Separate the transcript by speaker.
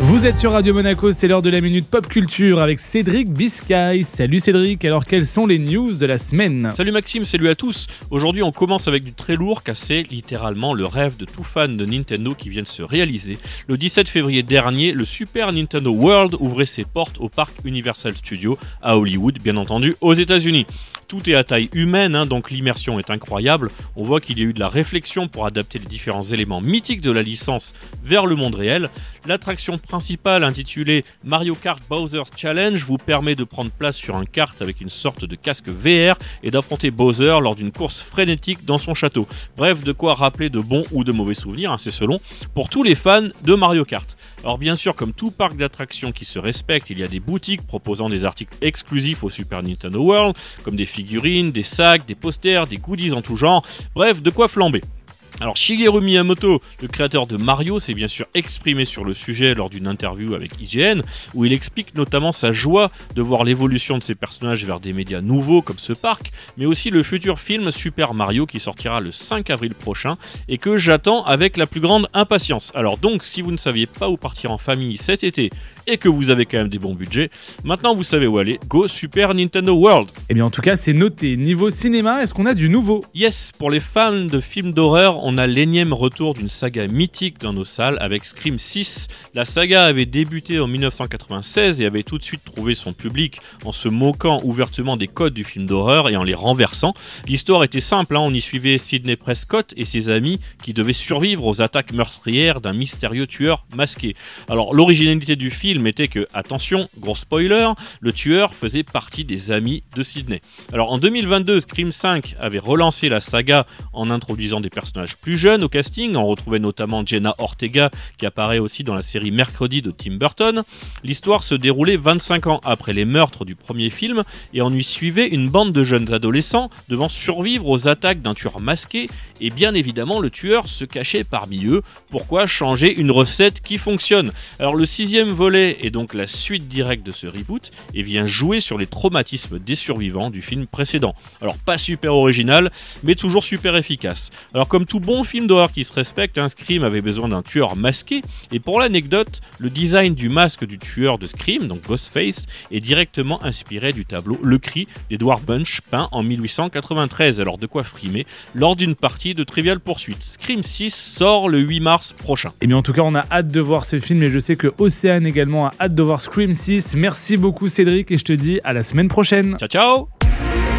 Speaker 1: Vous êtes sur Radio Monaco, c'est l'heure de la minute pop culture avec Cédric Biscay. Salut Cédric, alors quelles sont les news de la semaine
Speaker 2: Salut Maxime, salut à tous. Aujourd'hui, on commence avec du très lourd car c'est littéralement le rêve de tout fan de Nintendo qui vient de se réaliser. Le 17 février dernier, le Super Nintendo World ouvrait ses portes au parc Universal Studios à Hollywood, bien entendu, aux États-Unis. Tout est à taille humaine, hein, donc l'immersion est incroyable. On voit qu'il y a eu de la réflexion pour adapter les différents éléments mythiques de la licence vers le monde réel. L'attraction principale intitulée Mario Kart Bowser's Challenge vous permet de prendre place sur un kart avec une sorte de casque VR et d'affronter Bowser lors d'une course frénétique dans son château. Bref, de quoi rappeler de bons ou de mauvais souvenirs, hein, c'est selon, pour tous les fans de Mario Kart. Alors bien sûr, comme tout parc d'attractions qui se respecte, il y a des boutiques proposant des articles exclusifs au Super Nintendo World, comme des figurines, des sacs, des posters, des goodies en tout genre, bref, de quoi flamber. Alors Shigeru Miyamoto, le créateur de Mario, s'est bien sûr exprimé sur le sujet lors d'une interview avec IGN, où il explique notamment sa joie de voir l'évolution de ses personnages vers des médias nouveaux comme ce parc, mais aussi le futur film Super Mario qui sortira le 5 avril prochain et que j'attends avec la plus grande impatience. Alors donc, si vous ne saviez pas où partir en famille cet été et que vous avez quand même des bons budgets, maintenant vous savez où aller, go Super Nintendo World.
Speaker 1: Eh bien en tout cas c'est noté. Niveau cinéma, est-ce qu'on a du nouveau?
Speaker 2: Yes, pour les fans de films d'horreur, on a l'énième retour d'une saga mythique dans nos salles avec Scream 6. La saga avait débuté en 1996 et avait tout de suite trouvé son public en se moquant ouvertement des codes du film d'horreur et en les renversant. L'histoire était simple, hein. on y suivait Sidney Prescott et ses amis qui devaient survivre aux attaques meurtrières d'un mystérieux tueur masqué. Alors l'originalité du film était que, attention, gros spoiler, le tueur faisait partie des amis de Sidney. Alors en 2022, Scream 5 avait relancé la saga en introduisant des personnages plus jeune au casting. On retrouvait notamment Jenna Ortega qui apparaît aussi dans la série Mercredi de Tim Burton. L'histoire se déroulait 25 ans après les meurtres du premier film et on y suivait une bande de jeunes adolescents devant survivre aux attaques d'un tueur masqué et bien évidemment le tueur se cachait parmi eux. Pourquoi changer une recette qui fonctionne? Alors le sixième volet est donc la suite directe de ce reboot et vient jouer sur les traumatismes des survivants du film précédent. Alors pas super original mais toujours super efficace. Alors comme tout bon film d'horreur qui se respecte, un Scream avait besoin d'un tueur masqué, et pour l'anecdote, le design du masque du tueur de Scream, donc Ghostface, est directement inspiré du tableau Le Cri d'Edward Bunch, peint en 1893, alors de quoi frimer, lors d'une partie de Trivial Poursuite. Scream 6 sort le 8 mars prochain.
Speaker 1: Et eh bien en tout cas, on a hâte de voir ce film, et je sais que Océane également a hâte de voir Scream 6. Merci beaucoup Cédric, et je te dis à la semaine prochaine.
Speaker 2: Ciao ciao